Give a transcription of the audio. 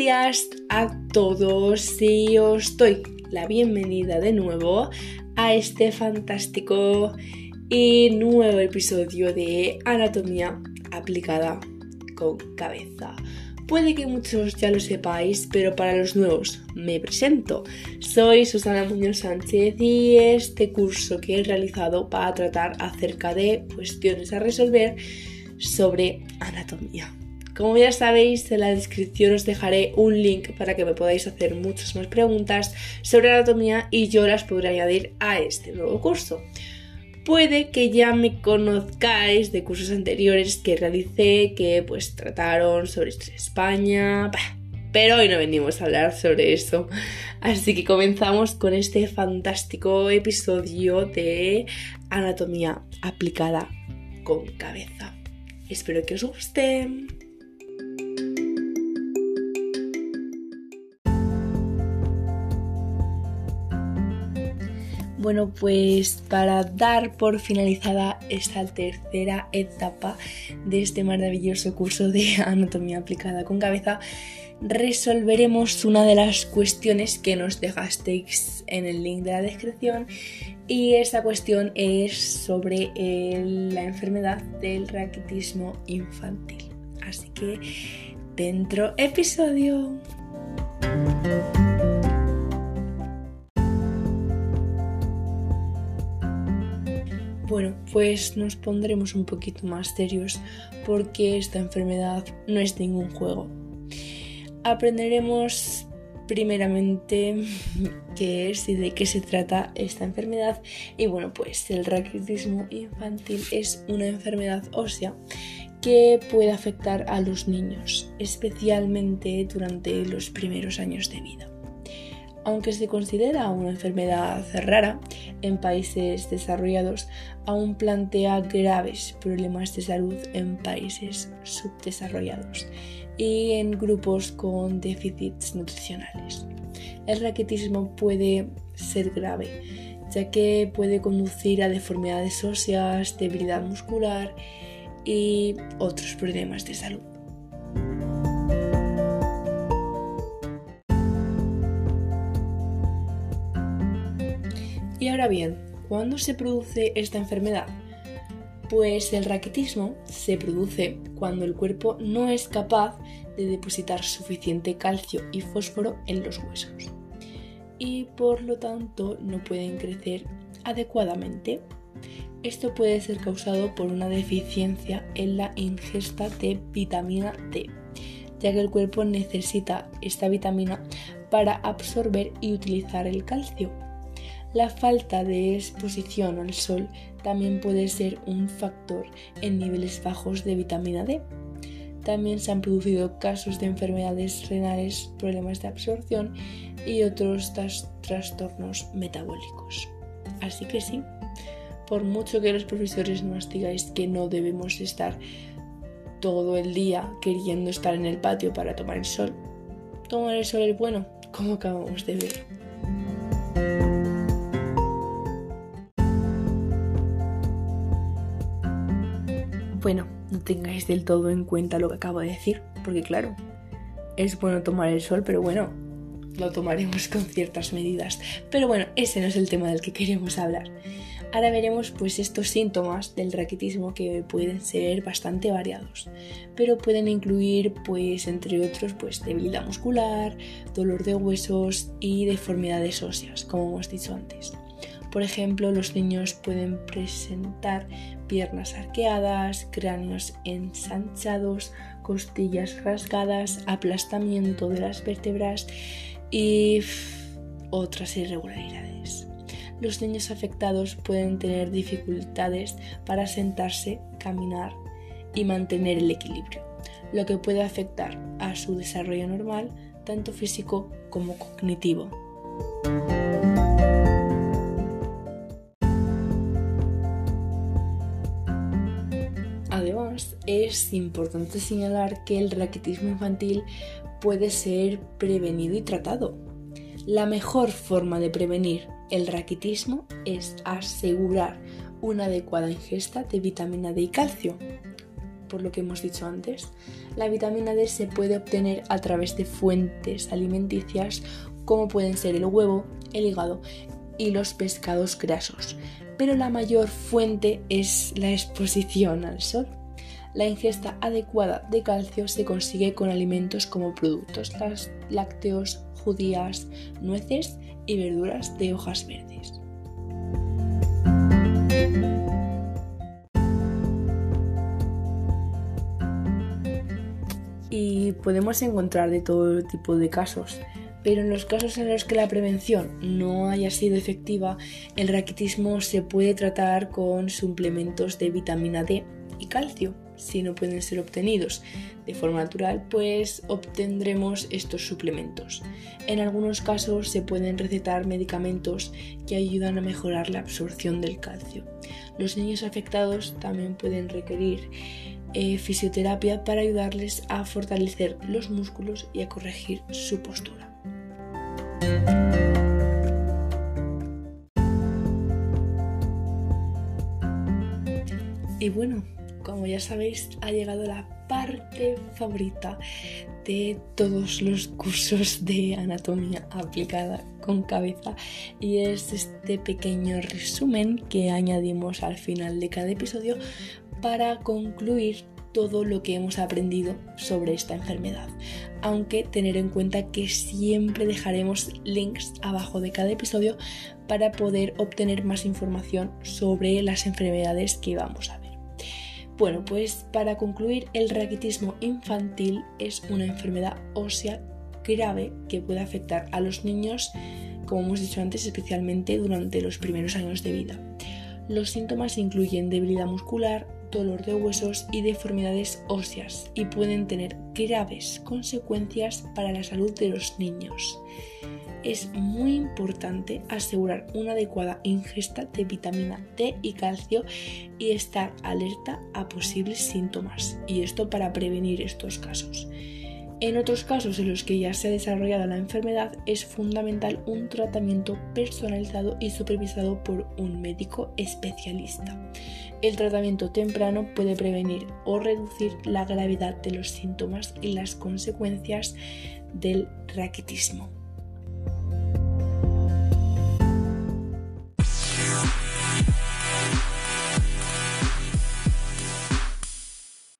días a todos y os doy la bienvenida de nuevo a este fantástico y nuevo episodio de Anatomía aplicada con cabeza. Puede que muchos ya lo sepáis, pero para los nuevos me presento. Soy Susana Muñoz Sánchez y este curso que he realizado para tratar acerca de cuestiones a resolver sobre anatomía. Como ya sabéis, en la descripción os dejaré un link para que me podáis hacer muchas más preguntas sobre anatomía y yo las podré añadir a este nuevo curso. Puede que ya me conozcáis de cursos anteriores que realicé que pues trataron sobre España, pero hoy no venimos a hablar sobre eso. Así que comenzamos con este fantástico episodio de anatomía aplicada con cabeza. Espero que os guste. Bueno, pues para dar por finalizada esta tercera etapa de este maravilloso curso de anatomía aplicada con cabeza, resolveremos una de las cuestiones que nos dejasteis en el link de la descripción y esa cuestión es sobre la enfermedad del raquitismo infantil. Así que dentro episodio. Bueno, pues nos pondremos un poquito más serios porque esta enfermedad no es ningún juego. Aprenderemos primeramente qué es y de qué se trata esta enfermedad. Y bueno, pues el raquitismo infantil es una enfermedad ósea que puede afectar a los niños, especialmente durante los primeros años de vida. Aunque se considera una enfermedad rara en países desarrollados, aún plantea graves problemas de salud en países subdesarrollados y en grupos con déficits nutricionales. El raquitismo puede ser grave, ya que puede conducir a deformidades óseas, debilidad muscular y otros problemas de salud. Y ahora bien, ¿cuándo se produce esta enfermedad? Pues el raquitismo se produce cuando el cuerpo no es capaz de depositar suficiente calcio y fósforo en los huesos y por lo tanto no pueden crecer adecuadamente. Esto puede ser causado por una deficiencia en la ingesta de vitamina D, ya que el cuerpo necesita esta vitamina para absorber y utilizar el calcio la falta de exposición al sol también puede ser un factor en niveles bajos de vitamina D. También se han producido casos de enfermedades renales, problemas de absorción y otros trastornos metabólicos. Así que sí, por mucho que los profesores nos digáis que no debemos estar todo el día queriendo estar en el patio para tomar el sol, tomar el sol es bueno, como acabamos de ver. Bueno, no tengáis del todo en cuenta lo que acabo de decir, porque claro, es bueno tomar el sol, pero bueno, lo tomaremos con ciertas medidas. Pero bueno, ese no es el tema del que queremos hablar. Ahora veremos pues estos síntomas del raquitismo que pueden ser bastante variados, pero pueden incluir pues entre otros pues debilidad muscular, dolor de huesos y deformidades óseas, como hemos dicho antes. Por ejemplo, los niños pueden presentar piernas arqueadas, cráneos ensanchados, costillas rasgadas, aplastamiento de las vértebras y otras irregularidades. Los niños afectados pueden tener dificultades para sentarse, caminar y mantener el equilibrio, lo que puede afectar a su desarrollo normal, tanto físico como cognitivo. Es importante señalar que el raquitismo infantil puede ser prevenido y tratado. La mejor forma de prevenir el raquitismo es asegurar una adecuada ingesta de vitamina D y calcio. por lo que hemos dicho antes. La vitamina D se puede obtener a través de fuentes alimenticias como pueden ser el huevo, el hígado y los pescados grasos, pero la mayor fuente es la exposición al sol. La ingesta adecuada de calcio se consigue con alimentos como productos lácteos, judías, nueces y verduras de hojas verdes. Y podemos encontrar de todo tipo de casos, pero en los casos en los que la prevención no haya sido efectiva, el raquitismo se puede tratar con suplementos de vitamina D y calcio. Si no pueden ser obtenidos de forma natural, pues obtendremos estos suplementos. En algunos casos se pueden recetar medicamentos que ayudan a mejorar la absorción del calcio. Los niños afectados también pueden requerir eh, fisioterapia para ayudarles a fortalecer los músculos y a corregir su postura. Y bueno, como ya sabéis, ha llegado la parte favorita de todos los cursos de anatomía aplicada con cabeza y es este pequeño resumen que añadimos al final de cada episodio para concluir todo lo que hemos aprendido sobre esta enfermedad. Aunque tener en cuenta que siempre dejaremos links abajo de cada episodio para poder obtener más información sobre las enfermedades que vamos a ver. Bueno, pues para concluir, el raquitismo infantil es una enfermedad ósea grave que puede afectar a los niños, como hemos dicho antes, especialmente durante los primeros años de vida. Los síntomas incluyen debilidad muscular, dolor de huesos y deformidades óseas y pueden tener graves consecuencias para la salud de los niños. Es muy importante asegurar una adecuada ingesta de vitamina D y calcio y estar alerta a posibles síntomas, y esto para prevenir estos casos. En otros casos en los que ya se ha desarrollado la enfermedad es fundamental un tratamiento personalizado y supervisado por un médico especialista. El tratamiento temprano puede prevenir o reducir la gravedad de los síntomas y las consecuencias del raquitismo.